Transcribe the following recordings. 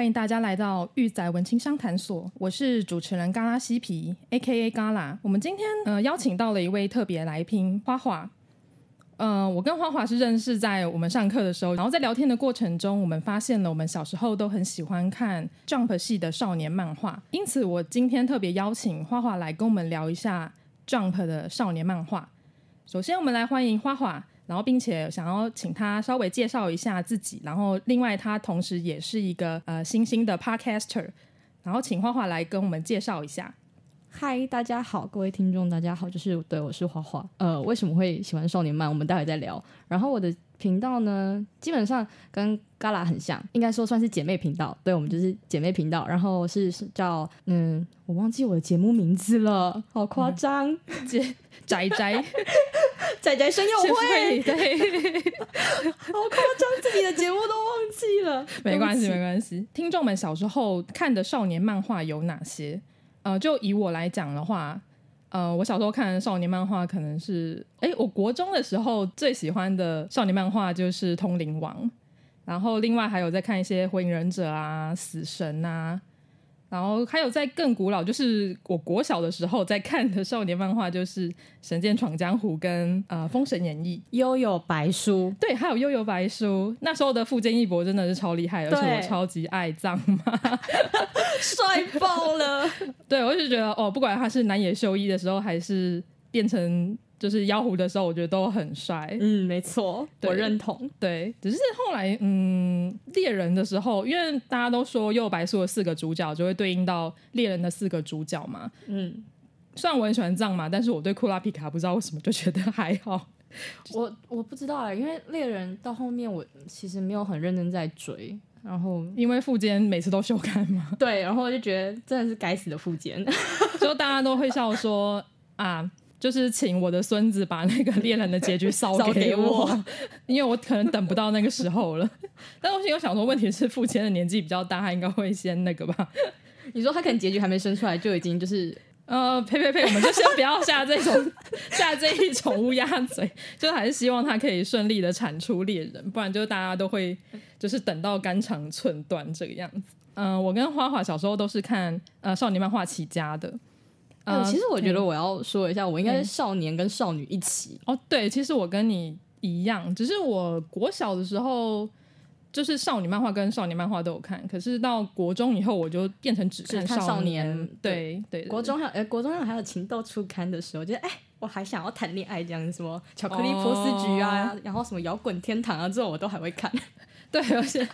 欢迎大家来到玉仔文青商谈所，我是主持人嘎拉西皮，A.K.A. 嘎拉。我们今天呃邀请到了一位特别来宾花花。呃，我跟花花是认识在我们上课的时候，然后在聊天的过程中，我们发现了我们小时候都很喜欢看 Jump 系的少年漫画，因此我今天特别邀请花花来跟我们聊一下 Jump 的少年漫画。首先，我们来欢迎花花。然后，并且想要请他稍微介绍一下自己。然后，另外他同时也是一个呃新兴的 podcaster。然后，请花花来跟我们介绍一下。嗨，大家好，各位听众，大家好，就是对，我是花花。呃，为什么会喜欢少年漫？我们待会再聊。然后，我的。频道呢，基本上跟 Gala 很像，应该说算是姐妹频道。对，我们就是姐妹频道。然后是叫嗯，我忘记我的节目名字了，好夸张，姐宅宅 宅宅声友会，对，好夸张，自己的节目都忘记了。没关系，没关系。听众们小时候看的少年漫画有哪些？呃，就以我来讲的话。呃，我小时候看少年漫画可能是，哎，我国中的时候最喜欢的少年漫画就是《通灵王》，然后另外还有在看一些《火影忍者》啊、《死神》啊。然后还有在更古老，就是我国小的时候在看的少年漫画，就是《神剑闯江湖》跟呃《封神演义》、悠悠白书，对，还有悠悠白书。那时候的富坚义博真的是超厉害，而且我超级爱藏马，帅爆了。对，我就觉得哦，不管他是南野秀一的时候，还是变成。就是妖狐的时候，我觉得都很帅。嗯，没错，我认同。对，只是后来，嗯，猎人的时候，因为大家都说幽白素的四个主角就会对应到猎人的四个主角嘛。嗯，虽然我很喜欢藏马，但是我对库拉皮卡不知道为什么就觉得还好。我我不知道啊，因为猎人到后面我其实没有很认真在追，然后因为富坚每次都修改嘛。对，然后我就觉得真的是该死的富坚，就大家都会笑说啊。就是请我的孙子把那个猎人的结局烧给我，给我因为我可能等不到那个时候了。但我心里想说，问题是父亲的年纪比较大，他应该会先那个吧？你说他可能结局还没生出来就已经就是呃，呸呸呸，我们就先不要下这种 下这一种乌鸦嘴，就还是希望他可以顺利的产出猎人，不然就大家都会就是等到肝肠寸断这个样子。嗯、呃，我跟花花小时候都是看呃少年漫画起家的。呃，其实我觉得我要说一下，我应该是少年跟少女一起。哦，对，其实我跟你一样，只是我国小的时候就是少女漫画跟少年漫画都有看，可是到国中以后我就变成只看少年。对对，国中还有，哎，国中还有情窦初开的时候，觉得哎，我还想要谈恋爱这样子，什么巧克力波斯菊啊，然后什么摇滚天堂啊，这种我都还会看。对，而且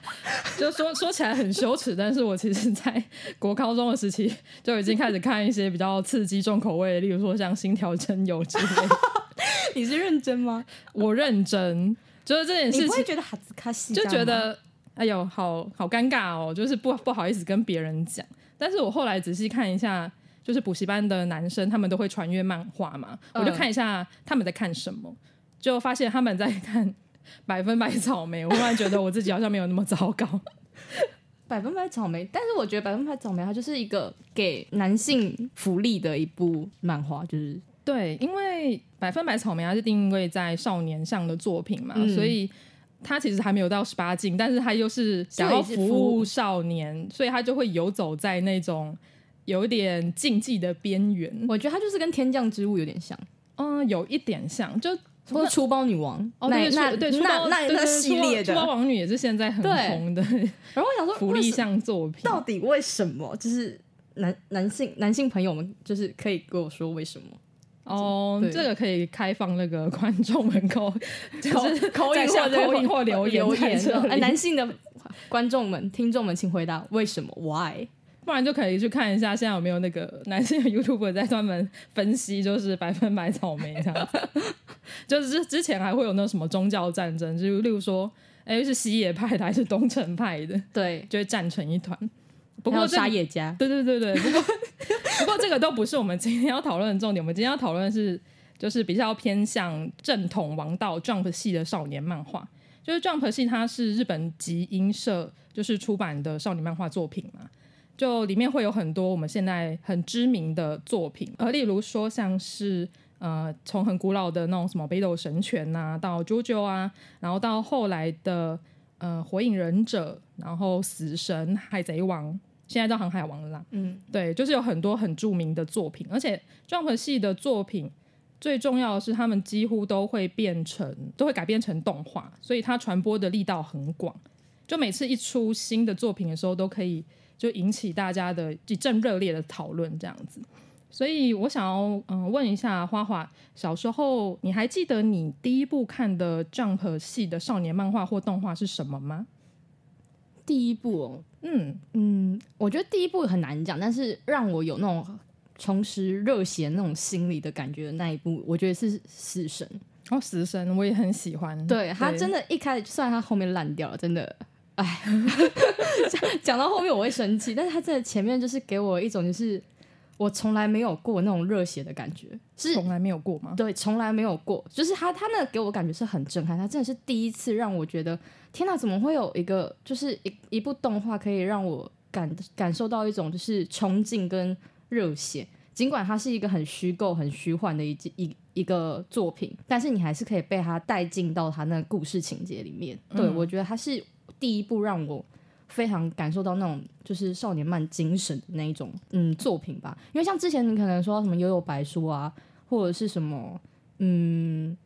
就说说起来很羞耻，但是我其实，在国高中的时期就已经开始看一些比较刺激、重口味的，例如说像《心条真由》之类的。你是认真吗？我认真，就是这件事情，你不会觉得哈兹卡西，就觉得哎呦，好好尴尬哦，就是不不好意思跟别人讲。但是我后来仔细看一下，就是补习班的男生，他们都会传阅漫画嘛，我就看一下他们在看什么，就发现他们在看。百分百草莓，我突然觉得我自己好像没有那么糟糕。百分百草莓，但是我觉得百分百草莓它就是一个给男性福利的一部漫画，就是对，因为百分百草莓它是定位在少年向的作品嘛，嗯、所以它其实还没有到十八禁，但是它又是想要服务少年，所以它就会游走在那种有点禁忌的边缘。我觉得它就是跟天降之物有点像，嗯，有一点像，就。或者出包女王哦，那那对那那那系列的出包王女也是现在很红的。然后我想说，福利向作品到底为什么？就是男男性男性朋友们，就是可以跟我说为什么？哦，这个可以开放那个观众们口，就是口音或口音或留言留言。哎，男性的观众们、听众们，请回答为什么？Why？不然就可以去看一下，现在有没有那个男性的 YouTuber 在专门分析，就是百分百草莓这样子。就是之之前还会有那什么宗教战争，就例如说，哎，是西野派的还是东城派的？对，就会战成一团。不过沙野家，对对对对。不过不过这个都不是我们今天要讨论的重点。我们今天要讨论的是，就是比较偏向正统王道 Jump 系的少年漫画。就是 Jump 系，它是日本集英社就是出版的少年漫画作品嘛。就里面会有很多我们现在很知名的作品，呃，例如说像是呃，从很古老的那种什么《北斗神拳》呐，到《JoJo》啊，然后到后来的呃《火影忍者》，然后《死神》《海贼王》，现在叫《航海王》了啦。嗯，对，就是有很多很著名的作品，而且 Jump 系的作品最重要的是，他们几乎都会变成，都会改编成动画，所以它传播的力道很广。就每次一出新的作品的时候，都可以。就引起大家的一阵热烈的讨论，这样子。所以我想要嗯问一下花花，小时候你还记得你第一部看的 Jump 系的少年漫画或动画是什么吗？第一部哦，嗯嗯，我觉得第一部很难讲，但是让我有那种重拾热血那种心理的感觉的那一部，我觉得是死神哦，死神我也很喜欢。对，对他真的，一开始虽然他后面烂掉了，真的。哎，讲讲到后面我会生气，但是他在前面就是给我一种就是我从来没有过那种热血的感觉，是从来没有过吗？对，从来没有过，就是他他那给我感觉是很震撼，他真的是第一次让我觉得天哪，怎么会有一个就是一一部动画可以让我感感受到一种就是冲劲跟热血，尽管它是一个很虚构、很虚幻的一一一个作品，但是你还是可以被他带进到他那个故事情节里面。对、嗯、我觉得他是。第一部让我非常感受到那种就是少年漫精神的那一种嗯作品吧，因为像之前你可能说什么悠悠白书啊，或者是什么嗯，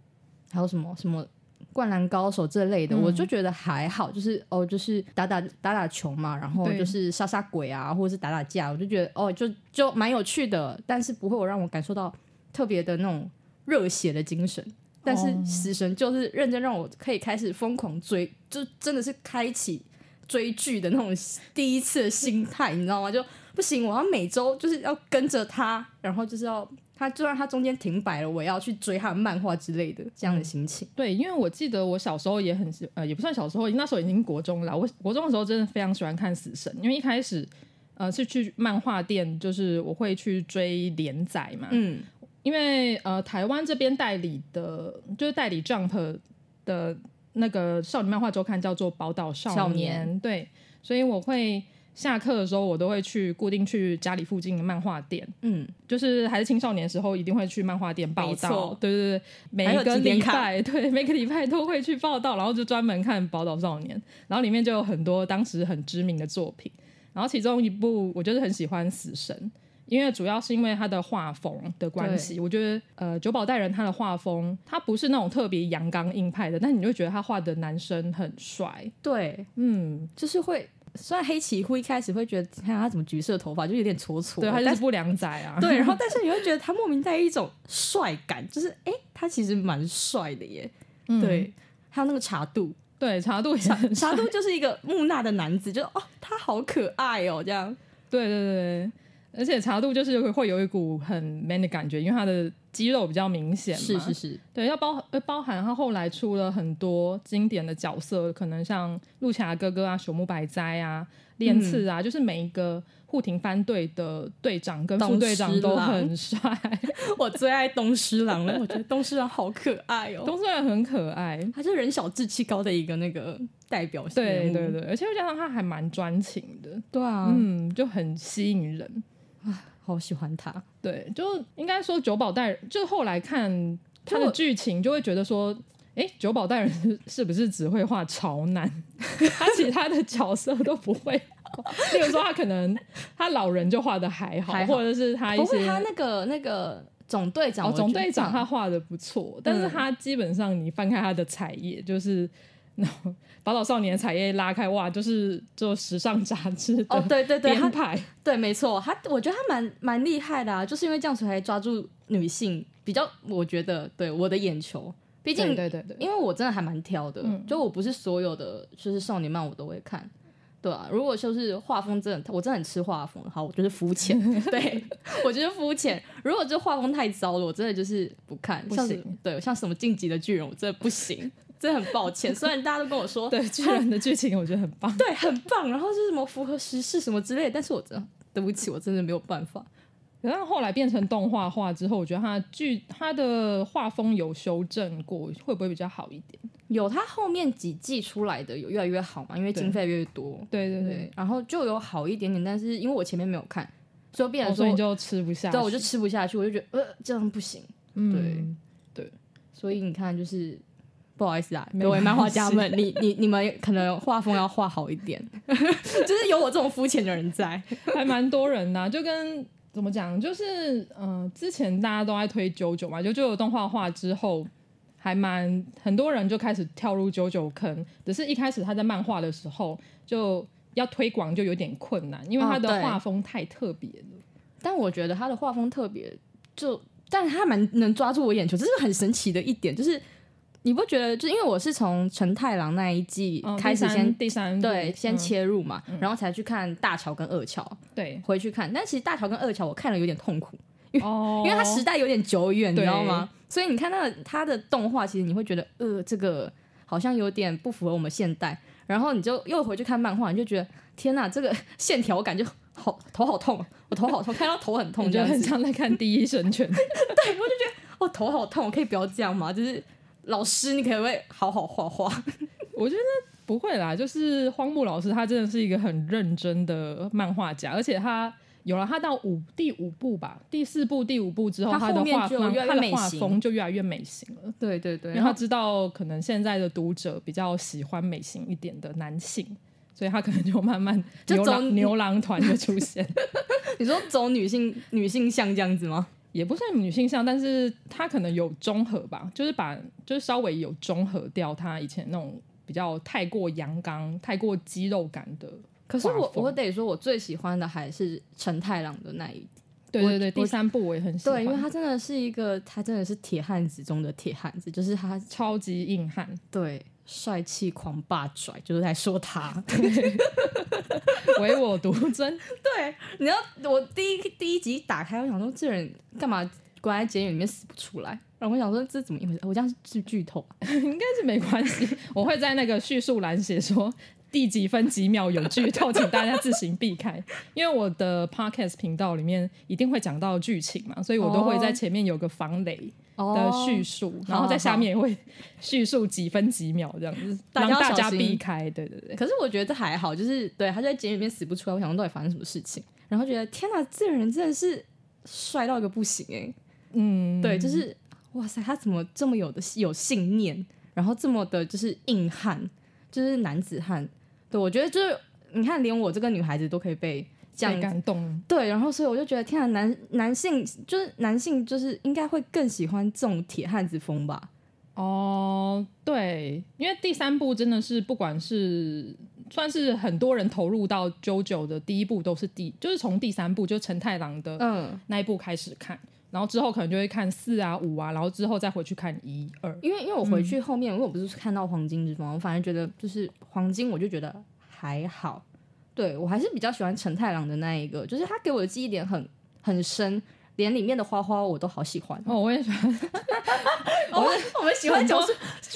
还有什么什么灌篮高手这类的，嗯、我就觉得还好，就是哦，就是打打打打球嘛，然后就是杀杀鬼啊，或者是打打架，我就觉得哦，就就蛮有趣的，但是不会有让我感受到特别的那种热血的精神。但是死神就是认真让我可以开始疯狂追，就真的是开启追剧的那种第一次的心态，你知道吗？就不行，我要每周就是要跟着他，然后就是要他，就算他中间停摆了，我要去追他的漫画之类的这样的心情。嗯。对，因为我记得我小时候也很喜，呃，也不算小时候，那时候已经国中了。我国中的时候真的非常喜欢看死神，因为一开始呃是去漫画店，就是我会去追连载嘛，嗯。因为呃，台湾这边代理的，就是代理 Jump 的那个少女漫画周刊叫做宝岛少年，少年，对，所以我会下课的时候，我都会去固定去家里附近的漫画店，嗯，就是还是青少年的时候，一定会去漫画店报道，对对对，每一个礼拜，对，每个礼拜都会去报道，然后就专门看宝岛少年，然后里面就有很多当时很知名的作品，然后其中一部我就是很喜欢死神。因为主要是因为他的画风的关系，我觉得呃九保带人他的画风，他不是那种特别阳刚硬派的，但你就觉得他画的男生很帅。对，嗯，就是会，虽然黑崎一一开始会觉得，看他怎么橘色头发就有点挫挫，对，他就是不良仔啊。对，然后 但是你会觉得他莫名带一种帅感，就是哎，他其实蛮帅的耶。嗯、对，还有那个茶度，对，茶度也茶茶度就是一个木讷的男子，就哦，他好可爱哦，这样。对对对。而且茶度就是会会有一股很 man 的感觉，因为他的肌肉比较明显嘛。是是是，对，要包包含他后来出了很多经典的角色，可能像陆霞哥哥啊、朽木白哉啊、练次啊，嗯、就是每一个护庭番队的队长跟副队长都很帅。我最爱东狮郎了，我觉得东狮郎好可爱哦，东狮郎很可爱，他是人小志气高的一个那个代表性。对对对，而且又加上他还蛮专情的，对啊，嗯，就很吸引人。啊，好喜欢他！对，就应该说九保带人，就后来看他的剧情，就会觉得说，哎，九保带人是是不是只会画潮男？他其他的角色都不会。例如说，他可能他老人就画的还好，或者是他一些他那个那个总队长，哦，总队长他画的不错，嗯，但是他基本上你翻开他的彩页，就是。然后宝岛少年的彩页拉开，哇，就是做时尚杂志的哦，对对对，编排，对，没错，他我觉得他蛮蛮厉害的啊，就是因为这样子才抓住女性比较，我觉得对我的眼球，毕竟对对对，因为我真的还蛮挑的，嗯、就我不是所有的就是少年漫我都会看，对啊，如果就是画风真的，我真的很吃画风，好，我就是肤浅，对我就是肤浅，如果这画风太糟了，我真的就是不看，不行，对，像什么晋级的巨人，我真的不行。真的很抱歉，虽然大家都跟我说，对巨人的剧情我觉得很棒，对，很棒，然后是什么符合时事什么之类的，但是我真的对不起，我真的没有办法。然后后来变成动画化之后，我觉得它剧它的画风有修正过，会不会比较好一点？有，它后面几季出来的有越来越好嘛，因为经费越多。对对对，对，然后就有好一点点，但是因为我前面没有看，所以变成说、哦、所以你就吃不下去。对，我就吃不下去，我就觉得呃这样不行。嗯、对对，所以你看，就是不好意思啊，各位漫画家们，你你你们可能画风要画好一点，就是有我这种肤浅的人在，还蛮多人的、啊，就跟。怎么讲？就是嗯、呃，之前大家都在推 JoJo 嘛，就 JoJo 动画化之后，还蛮很多人就开始跳入 JoJo 坑。只是一开始他在漫画的时候就要推广就有点困难，因为他的画风太特别了、哦。但我觉得他的画风特别，就但是他蛮能抓住我眼球，这是很神奇的一点，就是。你不觉得？就因为我是从陈太郎那一季开始先、哦、第三、对先切入嘛、嗯，然后才去看大乔跟二乔，对，回去看。但其实大乔跟二乔我看了有点痛苦，因为、哦、因为它时代有点久远，你知道吗？所以你看那个它的动画，其实你会觉得呃，这个好像有点不符合我们现代。然后你就又回去看漫画，你就觉得天哪，这个 线条感就好头好痛，我头好痛，看到头很痛，就很像在看《第一神拳》。对，我就觉得我头好痛，我可以不要这样吗？就是。老师，你可不可以好好画画？我觉得不会啦，就是荒木老师，他真的是一个很认真的漫画家，而且他有了他到五第五部吧，第四部第五部之后，他的画风他的画风就越来越美型了。对对对，因为他知道可能现在的读者比较喜欢美型一点的男性，所以他可能就慢慢牛郎牛郎团就出现。你说走女性女性向这样子吗？也不算女性向，但是他可能有中和吧，就是把就是稍微有中和掉他以前那种比较太过阳刚、太过肌肉感的。可是我我得说，我最喜欢的还是陈太郎的那一。对对对，第三部我也很喜欢，对，因为他真的是一个，他真的是铁汉子中的铁汉子，就是他超级硬汉，对，帅气狂霸拽，就是在说他。唯我独尊，对，你知道我第一第一集打开，我想说这人干嘛关在监狱里面死不出来？然后我想说这怎么一回事？我这样是剧透，应该是没关系，我会在那个叙述栏写说第几分几秒有剧透，请大家自行避开。因为我的 podcast 频道里面一定会讲到剧情嘛，所以我都会在前面有个防雷。的叙述，oh, 然后在下面也会 叙述几分几秒这样子，让大家避开。对对对。可是我觉得这还好，就是对他就在监狱里面死不出来，我想说到底发生什么事情，然后觉得天哪，这个人真的是帅到一个不行哎、欸。嗯，对，就是哇塞，他怎么这么有的有信念，然后这么的就是硬汉，就是男子汉。对，我觉得就是你看，连我这个女孩子都可以被。这样感动，对，然后所以我就觉得，天啊，男男性就是男性，就是应该会更喜欢这种铁汉子风吧？哦，对，因为第三部真的是不管是算是很多人投入到 JoJo 的第一部，都是第就是从第三部就承太郎的嗯。那一部开始看，嗯，然后之后可能就会看四啊五啊，然后之后再回去看一二，因为因为我回去后面，嗯，因为我不是看到黄金之风，我反而觉得就是黄金，我就觉得还好。对，我还是比较喜欢陈太郎的那一个，就是他给我的记忆点很很深，连里面的花花我都好喜欢。哦，我也喜欢。我们我们喜欢就是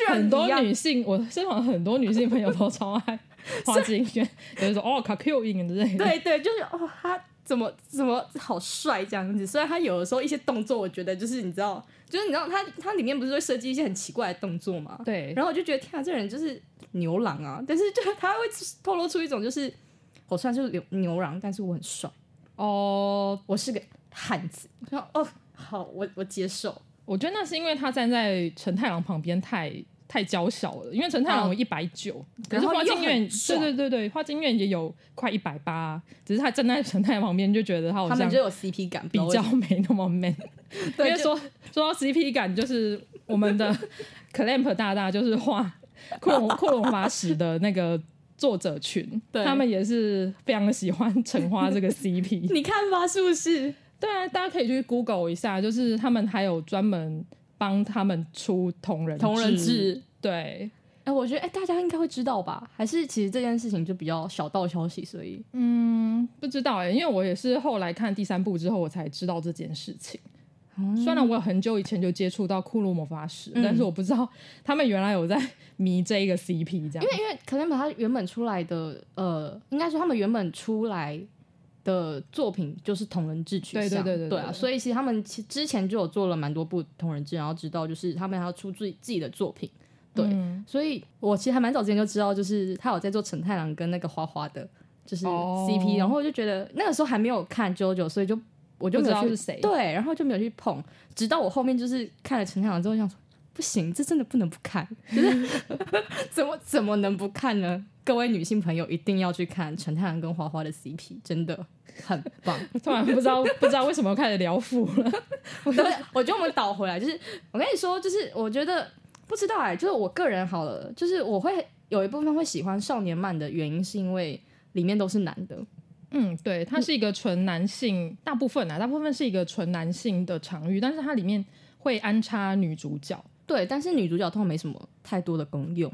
很多女性，我身旁很多女性朋友都超爱花京院，有人说哦卡 Q 影之类的。对对，就是哦，他怎么怎么好帅这样子。虽然他有的时候一些动作，我觉得就是你知道，就是你知道他他里面不是会设计一些很奇怪的动作嘛？对。然后我就觉得天啊，这人就是牛郎啊！但是就是他会透露出一种就是。我虽然是牛牛郎，但是我很帅哦，我是个汉子。说哦，好，我我接受。我觉得那是因为他站在陈太郎旁边太太娇小了，因为陈太郎有一百九，可是花京院对对对对，花京院也有快一百八，只是他站在陈太郎旁边就觉得他好像他们就有 CP 感，比较没那么 man。因为说说到 CP 感，就是我们的 Clamp 大大就是画 《库洛库洛魔法使》的那个。作者群，他们也是非常喜欢橙花这个 CP。你看吧，是不是？对啊，大家可以去 Google 一下，就是他们还有专门帮他们出同人同人志。对，哎、欸，我觉得哎、欸，大家应该会知道吧？还是其实这件事情就比较小道消息，所以嗯，不知道哎、欸，因为我也是后来看第三部之后，我才知道这件事情。嗯、虽然我有很久以前就接触到库洛魔法使、嗯，但是我不知道他们原来有在 迷这一个 CP 这样。因为因为可能把他原本出来的呃，应该说他们原本出来的作品就是同人志取向，对对对对对啊，所以其实他们其之前就有做了蛮多部同人志，然后知道就是他们还要出自己自己的作品，对，嗯、所以我其实还蛮早之前就知道，就是他有在做陈太郎跟那个花花的，就是 CP，、哦、然后我就觉得那个时候还没有看 JoJo，所以就我就没有去不知道是谁，对，然后就没有去碰，直到我后面就是看了陈太郎之后，想说不行，这真的不能不看，就是 怎么怎么能不看呢？各位女性朋友一定要去看陈太郎跟花花的 CP，真的很棒。突然不知道不知道为什么开始聊腐了。我觉得我觉得我们倒回来，就是我跟你说，就是我觉得不知道哎、欸，就是我个人好了，就是我会有一部分会喜欢少年漫的原因，是因为里面都是男的。嗯，对，它是一个纯男性，嗯、大部分啊，大部分是一个纯男性的场域，但是它里面会安插女主角。对，但是女主角通常没什么太多的功用。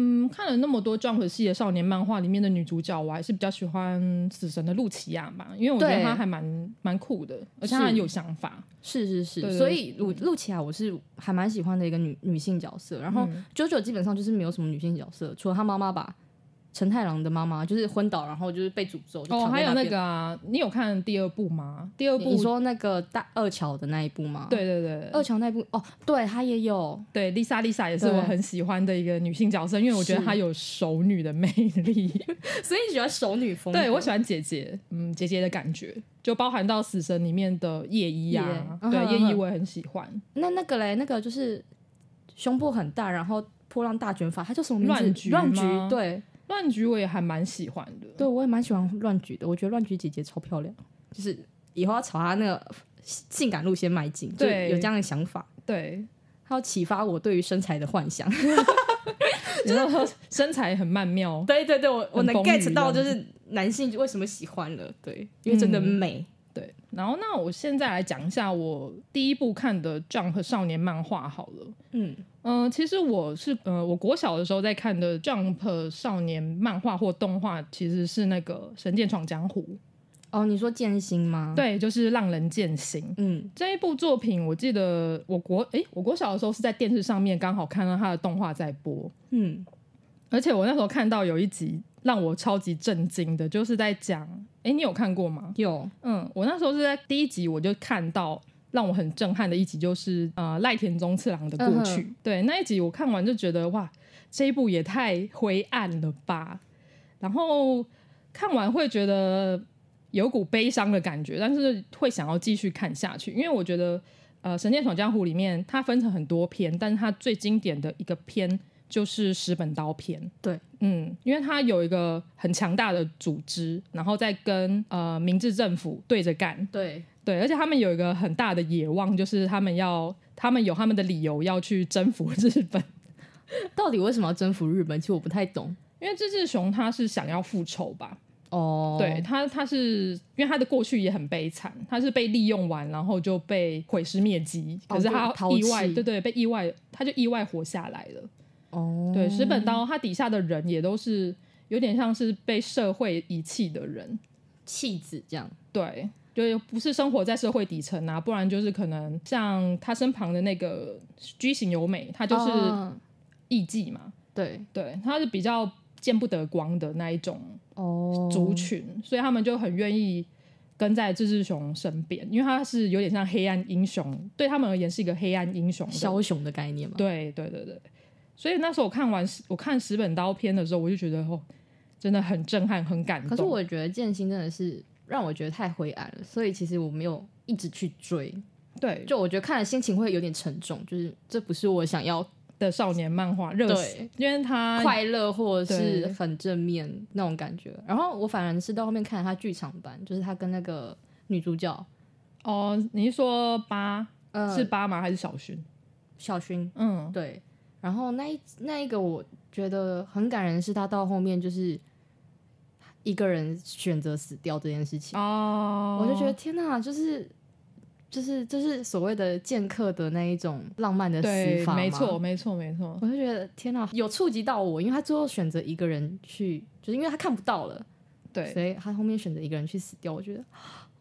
嗯，看了那么多 Jump 系的少年漫画里面的女主角，我还是比较喜欢死神的露琪亚嘛，因为我觉得她还蛮蛮酷的，而且她很有想法。是是是，对对对，所以露露琪亚我是还蛮喜欢的一个女女性角色。然后 JoJo 基本上就是没有什么女性角色，除了她妈妈吧。承太郎的妈妈就是昏倒，然后就是被诅咒。哦，还有那个啊，你有看第二部吗？第二部你说那个大二桥的那一部吗？对对对，二桥那一部哦，对，她也有。对，Lisa Lisa 也是我很喜欢的一个女性角色，因为我觉得她有熟女的魅力，所以你喜欢熟女风？对，我喜欢姐姐，嗯，姐姐的感觉，就包含到死神里面的夜一啊，yeah. 对，夜一我也很喜欢。那那个嘞，那个就是胸部很大，然后波浪大卷发，她叫什么名字？乱菊，对。乱菊我也还蛮喜欢的，对，我也蛮喜欢乱菊的。我觉得乱菊姐姐超漂亮，就是以后要朝她那个性感路线迈进，对，有这样的想法。对，她要启发我对于身材的幻想，就是说身材很曼妙。对对对，我我能 get 到就是男性为什么喜欢了，对，因为真的美。然后那我现在来讲一下我第一部看的 Jump 少年漫画好了。嗯嗯、呃，其实我是呃，我国小的时候在看的 Jump 少年漫画或动画，其实是那个《神剑闯江湖》。哦，你说剑心吗？对，就是浪人剑心。嗯，这一部作品，我记得我国诶，我国小的时候是在电视上面刚好看到它的动画在播。嗯，而且我那时候看到有一集。让我超级震惊的，就是在讲，哎，你有看过吗？有，嗯，我那时候是在第一集我就看到让我很震撼的一集，就是呃赖田宗次郎的过去。嗯、对，那一集我看完就觉得哇，这一部也太灰暗了吧。然后看完会觉得有股悲伤的感觉，但是会想要继续看下去，因为我觉得呃《神剑闯江湖》里面它分成很多篇，但是它最经典的一个篇。就是十本刀片，对，嗯，因为他有一个很强大的组织，然后再跟呃明治政府对着干，对对，而且他们有一个很大的野望，就是他们要，他们有他们的理由要去征服日本。到底为什么要征服日本？其实我不太懂，因为志志雄他是想要复仇吧？哦，对他，他是因为他的过去也很悲惨，他是被利用完，然后就被毁尸灭迹，可是他意外，对，对对，被意外，他就意外活下来了。哦、oh.，对，石本刀，他底下的人也都是有点像是被社会遗弃的人，弃子这样。对，就不是生活在社会底层啊，不然就是可能像他身旁的那个居型由美，他就是艺妓嘛。Oh. 对，对，他是比较见不得光的那一种族群，oh. 所以他们就很愿意跟在志志雄身边，因为他是有点像黑暗英雄，对他们而言是一个黑暗英雄，枭雄的概念嘛。对，对，对，对。所以那时候我看完十我看十本刀片的时候，我就觉得哦，真的很震撼，很感动。可是我觉得剑心真的是让我觉得太灰暗了，所以其实我没有一直去追。对，就我觉得看了心情会有点沉重，就是这不是我想要的少年漫画，热血，因为他快乐或者是很正面那种感觉。然后我反而是到后面看了他剧场版，就是他跟那个女主角。哦，你是说八、呃、是八吗？还是小薰？小薰，嗯，对。然后那一那一个我觉得很感人，是他到后面就是一个人选择死掉这件事情哦，我就觉得天哪，就是就是就是所谓的剑客的那一种浪漫的死法，没错没错没错，我就觉得天哪，有触及到我，因为他最后选择一个人去，就是因为他看不到了，对，所以他后面选择一个人去死掉，我觉得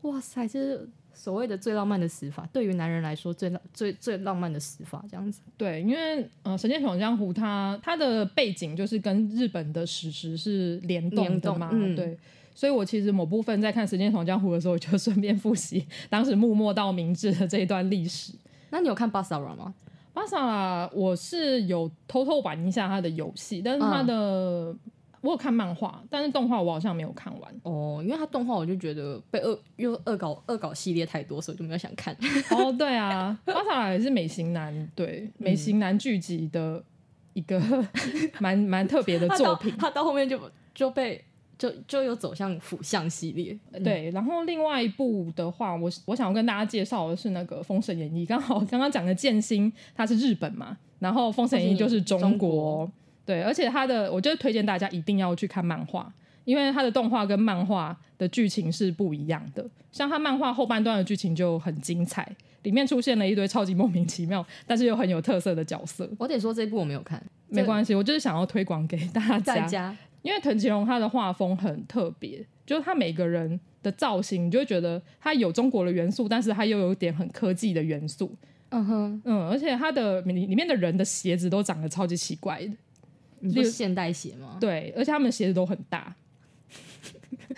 哇塞，就是。所谓的最浪漫的死法，对于男人来说最浪最最浪漫的死法，这样子。对，因为呃，《神剑闯江湖》它它的背景就是跟日本的史实是联动的嘛，嗯，对，所以我其实某部分在看《神剑闯江湖》的时候，就顺便复习当时幕末到明治的这一段历史。那你有看《巴萨拉》吗？巴萨拉我是有偷偷玩一下他的游戏，但是他的、嗯、我有看漫画，但是动画我好像没有看完哦，因为他动画我就觉得被恶又恶搞恶搞系列太多，所以就没有想看。哦，对啊，巴萨拉也是美型男，对美型男聚集的一个 蛮蛮特别的作品，他到，后面就就被。就就有走向腐向系列，对。然后另外一部的话，我我想要跟大家介绍的是那个《封神演义》。刚好 刚刚讲的剑心，它是日本嘛，然后《封神演义》就是中国，中国对。而且他的，我就推荐大家一定要去看漫画，因为他的动画跟漫画的剧情是不一样的。像他漫画后半段的剧情就很精彩，里面出现了一堆超级莫名其妙，但是又很有特色的角色。我得说这一部我没有看，没关系，我就是想要推广给大家。家因为藤崎龙他的画风很特别，就是他每个人的造型，你就会觉得他有中国的元素，但是他又有点很科技的元素。嗯哼，嗯，而且他的里里面的人的鞋子都长得超级奇怪的，你说现代鞋吗？对，而且他们的鞋子都很大。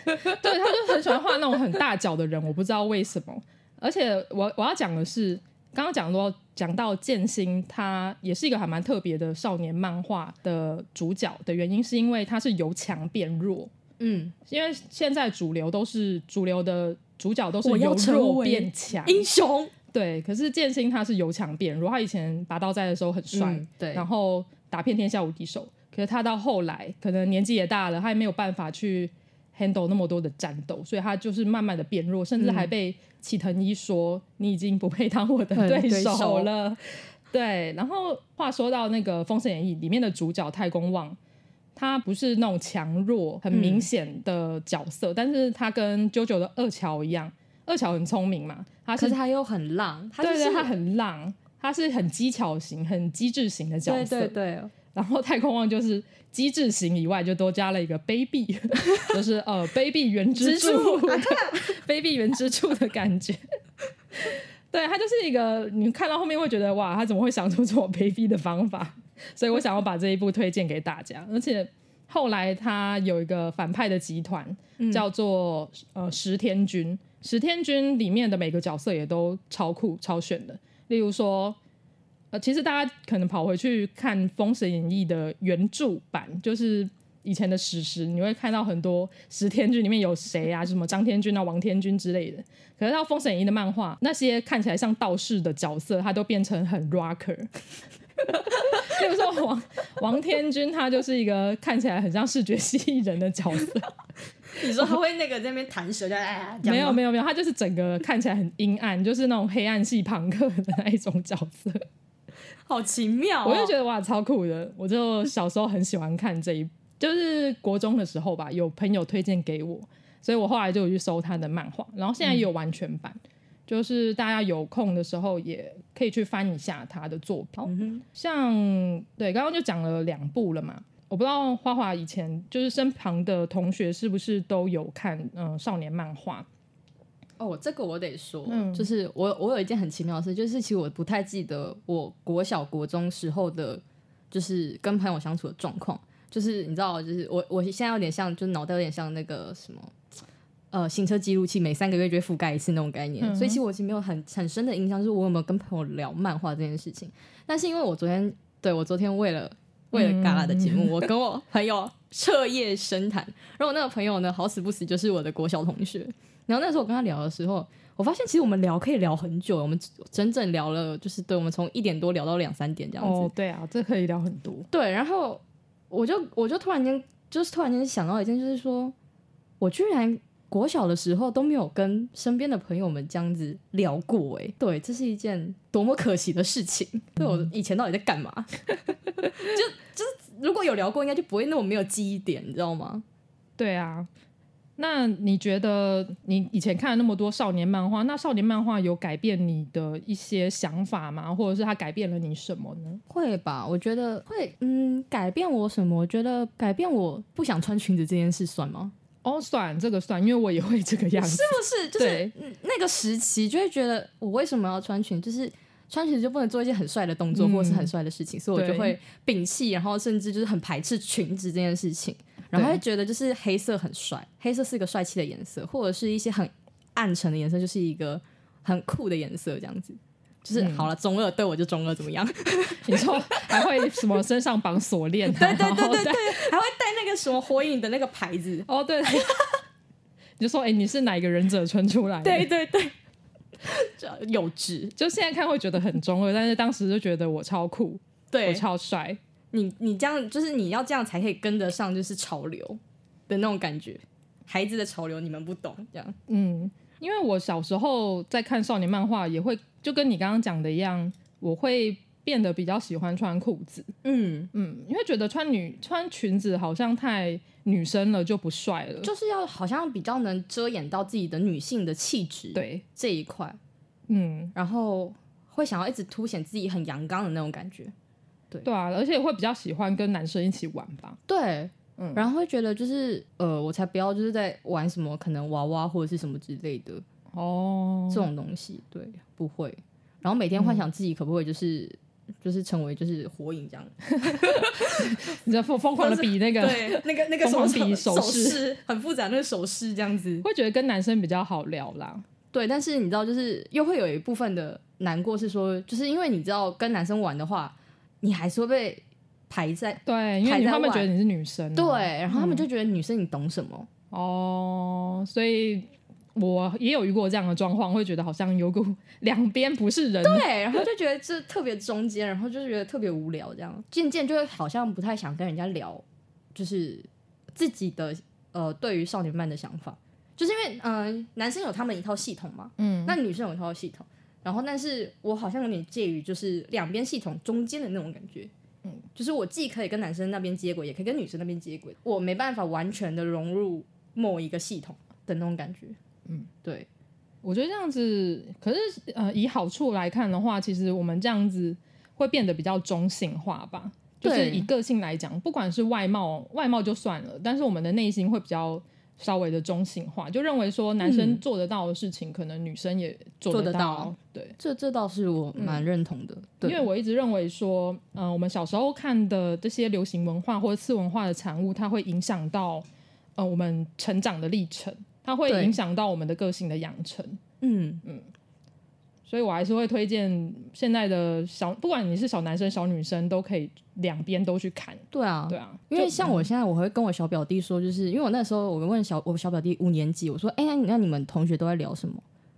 对，他就很喜欢画那种很大脚的人，我不知道为什么。而且我我要讲的是。刚刚讲到讲到剑心，他也是一个还蛮特别的少年漫画的主角的原因，是因为他是由强变弱。嗯，因为现在主流都是主流的主角都是由弱变强英雄。对，可是剑心他是由强变弱，他以前拔刀斋的时候很帅，嗯，对，然后打遍天下无敌手。可是他到后来可能年纪也大了，他也没有办法去 handle 那么多的战斗，所以他就是慢慢的变弱，甚至还被齐藤一说：“你已经不配当我的对手了。”对。然后话说到那个《封神演义》里面的主角太公望，他不是那种强弱很明显的角色，嗯、但是他跟 JoJo 的二乔一样，二乔很聪明嘛，他是可是他又很浪，他、就是、对对，他很浪，他是很技巧型、很机智型的角色，对对对。然后太空望就是机智型以外，就多加了一个卑鄙，就是呃卑鄙原之助，卑鄙原之助 的感觉。对，他就是一个你看到后面会觉得哇，他怎么会想出这么卑鄙的方法？所以我想要把这一部推荐给大家。而且后来他有一个反派的集团，叫做呃石天军。石天军里面的每个角色也都超酷超炫的，例如说。呃，其实大家可能跑回去看《封神演义》的原著版，就是以前的史实，你会看到很多十天君里面有谁啊，什么张天君啊、王天君之类的。可是到《封神演义》的漫画，那些看起来像道士的角色，他都变成很 rocker。比 如说王王天君，他就是一个看起来很像视觉蜥蜴人的角色。你说他会那个在那边弹舌，哎，没有没有没有，他就是整个看起来很阴暗，就是那种黑暗系朋克的那一种角色。好奇妙、哦，我就觉得哇，超酷的！我就小时候很喜欢看这一，就是国中的时候吧，有朋友推荐给我，所以我后来就有去搜他的漫画，然后现在也有完全版，嗯、就是大家有空的时候也可以去翻一下他的作品。嗯、像对，刚刚就讲了两部了嘛，我不知道花花以前就是身旁的同学是不是都有看嗯、呃、少年漫画。哦，这个我得说，嗯、就是我我有一件很奇妙的事，就是其实我不太记得我国小国中时候的，就是跟朋友相处的状况，就是你知道，就是我我现在有点像，就脑袋有点像那个什么，呃，行车记录器，每三个月就会覆盖一次那种概念，嗯、所以其实我其实没有很很深的印象，就是我有没有跟朋友聊漫画这件事情。但是因为我昨天，对我昨天为了为了嘎啦的节目，嗯、我跟我朋友彻夜深谈，然后我那个朋友呢，好死不死就是我的国小同学。然后那时候我跟他聊的时候，我发现其实我们聊可以聊很久，我们整整聊了，就是对我们从一点多聊到两三点这样子。哦，对啊，这可以聊很多。对，然后我就我就突然间就是突然间想到一件，就是说我居然国小的时候都没有跟身边的朋友们这样子聊过，哎，对，这是一件多么可惜的事情。对，我以前到底在干嘛？就就是如果有聊过，应该就不会那么没有记忆点，你知道吗？对啊。那你觉得你以前看了那么多少年漫画，那少年漫画有改变你的一些想法吗？或者是它改变了你什么呢？会吧，我觉得会。嗯，改变我什么？我觉得改变我不想穿裙子这件事算吗？哦，算，这个算，因为我也会这个样子，是不是？就是那个时期就会觉得我为什么要穿裙？就是穿裙子就不能做一些很帅的动作，或者是很帅的事情，所以我就会摒弃，然后甚至就是很排斥裙子这件事情，然后会觉得就是黑色很帅，黑色是一个帅气的颜色，或者是一些很暗沉的颜色，就是一个很酷的颜色，这样子。就是、嗯、好了，中二对我就中二，怎么样？你说还会什么身上绑锁链？对对对对对，还会带那个什么火影的那个牌子？哦，对，你就说哎、欸，你是哪一个忍者村出来的？对对对。幼稚，就现在看会觉得很中二，但是当时就觉得我超酷，对，我超帅。你你这样就是你要这样才可以跟得上，就是潮流的那种感觉。孩子的潮流你们不懂，这样。嗯，因为我小时候在看少年漫画，也会就跟你刚刚讲的一样，我会变得比较喜欢穿裤子。嗯嗯，因为觉得穿女穿裙子好像太女生了，就不帅了。就是要好像比较能遮掩到自己的女性的气质，对这一块。嗯，然后会想要一直凸显自己很阳刚的那种感觉，对对啊，而且会比较喜欢跟男生一起玩吧。对，嗯，然后会觉得就是呃，我才不要就是在玩什么可能娃娃或者是什么之类的哦，这种东西，对，不会。然后每天幻想自己可不可以就是、嗯、就是成为就是火影这样，你知道疯疯狂的比那个对那个那个 什么比手势很复杂那个手势这样子，会觉得跟男生比较好聊啦。对，但是你知道，就是又会有一部分的难过，是说，就是因为你知道跟男生玩的话，你还是会被排在对，因为他们觉得你是女生，对，然后他们就觉得女生你懂什么、嗯、哦，所以我也有遇过这样的状况，会觉得好像有股两边不是人，对，然后就觉得这特别中间，然后就觉得特别无聊，这样。渐渐就会好像不太想跟人家聊，就是自己的呃对于少年漫的想法。就是因为，嗯、呃，男生有他们一套系统嘛，嗯，那女生有一套系统，然后，但是我好像有点介于就是两边系统中间的那种感觉，嗯，就是我既可以跟男生那边接轨，也可以跟女生那边接轨，我没办法完全的融入某一个系统的那种感觉，嗯，对，我觉得这样子，可是，呃，以好处来看的话，其实我们这样子会变得比较中性化吧，就是以个性来讲，不管是外貌，外貌就算了，但是我们的内心会比较。稍微的中性化，就认为说男生做得到的事情，嗯、可能女生也做得到。得到对，这这倒是我蛮认同的。嗯、对，因为我一直认为说，嗯、呃，我们小时候看的这些流行文化或者次文化的产物，它会影响到呃我们成长的历程，它会影响到我们的个性的养成。嗯嗯。所以我还是会推荐现在的小，不管你是小男生、小女生，都可以两边都去看。对啊，对啊，因为像我现在，我会跟我小表弟说，就是因为我那时候我问小我小表弟五年级，我说：“哎、欸，那你们同学都在聊什么？”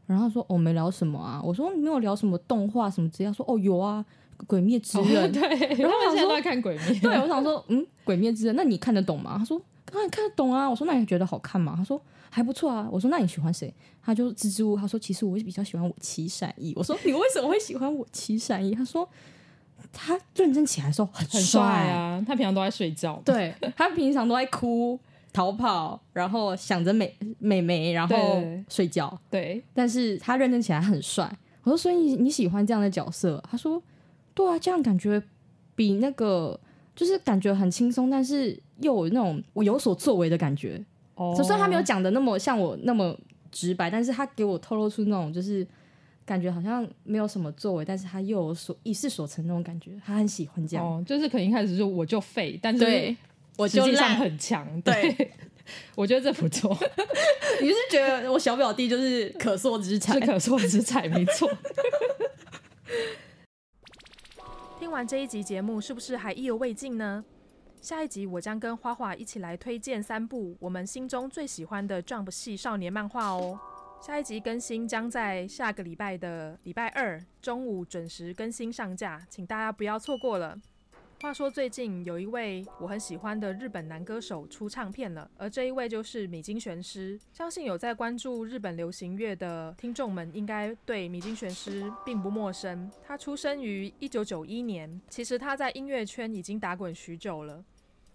然后他说：“我、哦、没聊什么啊。”我说：“你没有聊什么动画什么之类？”他说：“哦，有啊，《鬼灭之刃》哦。”对，然后我现在都在看《鬼灭》。对，我想说，嗯，《鬼灭之刃》，那你看得懂吗？他说：“刚才看得懂啊。”我说：“那你觉得好看吗？”他说。还不错啊，我说那你喜欢谁？他就支支吾吾，他说其实我比较喜欢我七善意。我说你为什么会喜欢我七善意？他说他认真起来的时候很帅啊，他平常都在睡觉，对，他平常都在哭、逃跑，然后想着美美眉，然后睡觉，对，但是他认真起来很帅。我说所以你你喜欢这样的角色？他说对啊，这样感觉比那个就是感觉很轻松，但是又有那种我有所作为的感觉。哦，虽然他没有讲的那么像我那么直白，但是他给我透露出那种就是感觉好像没有什么作为，但是他又有所一事所成那种感觉，他很喜欢这样。哦，就是可能一开始就我就废，但是我实际上很强。对，对 我觉得这不错。你是觉得我小表弟就是可塑之才？是可塑之才，没错。听完这一集节目，是不是还意犹未尽呢？下一集我将跟花花一起来推荐三部我们心中最喜欢的 Jump 系少年漫画哦。下一集更新将在下个礼拜的礼拜二中午准时更新上架，请大家不要错过了。话说最近有一位我很喜欢的日本男歌手出唱片了，而这一位就是米津玄师。相信有在关注日本流行乐的听众们，应该对米津玄师并不陌生。他出生于一九九一年，其实他在音乐圈已经打滚许久了。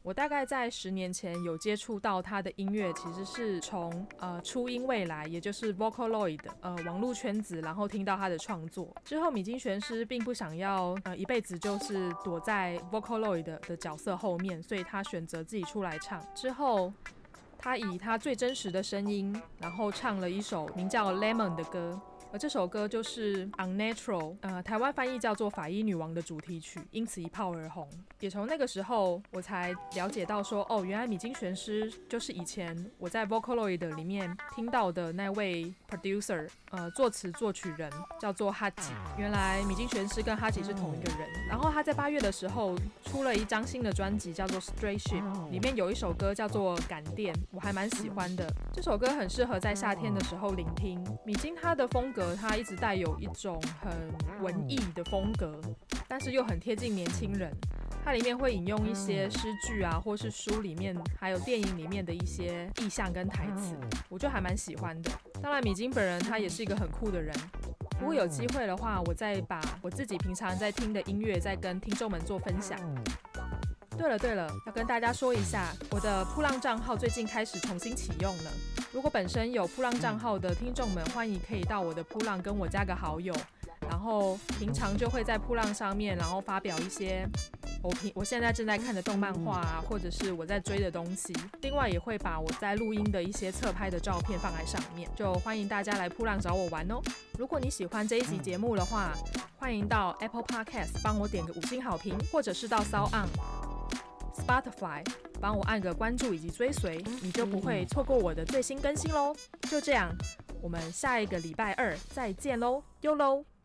我大概在十年前有接触到他的音乐，其实是从呃初音未来，也就是 Vocaloid 呃网络圈子，然后听到他的创作。之后米津玄师并不想要呃一辈子就是躲在 Vocaloid 的角色后面，所以他选择自己出来唱。之后他以他最真实的声音，然后唱了一首名叫 Lemon 的歌。而这首歌就是《Unnatural》，呃，台湾翻译叫做《法医女王》的主题曲，因此一炮而红。也从那个时候，我才了解到说，哦，原来米津玄师就是以前我在 Vocaloid 里面听到的那位 producer，呃，作词作曲人叫做哈吉。原来米津玄师跟哈吉是同一个人。然后他在八月的时候出了一张新的专辑，叫做《Stray Ship》，里面有一首歌叫做《感电》，我还蛮喜欢的。这首歌很适合在夏天的时候聆听。米津他的风格，他一直带有一种很文艺的风格，但是又很贴近年轻人。它里面会引用一些诗句啊，或是书里面，还有电影里面的一些意象跟台词，我就还蛮喜欢的。当然，米津本人他也是一个很酷的人。如果有机会的话，我再把我自己平常在听的音乐再跟听众们做分享。对了对了，要跟大家说一下，我的扑浪账号最近开始重新启用了。如果本身有扑浪账号的听众们，欢迎可以到我的扑浪跟我加个好友，然后平常就会在扑浪上面，然后发表一些。我平我现在正在看的动漫画啊，或者是我在追的东西，另外也会把我在录音的一些侧拍的照片放在上面，就欢迎大家来扑浪找我玩哦。如果你喜欢这一集节目的话，欢迎到 Apple Podcast 帮我点个五星好评，或者是到 SoundOn、Spotify 帮我按个关注以及追随，你就不会错过我的最新更新喽。就这样，我们下一个礼拜二再见喽，丢喽。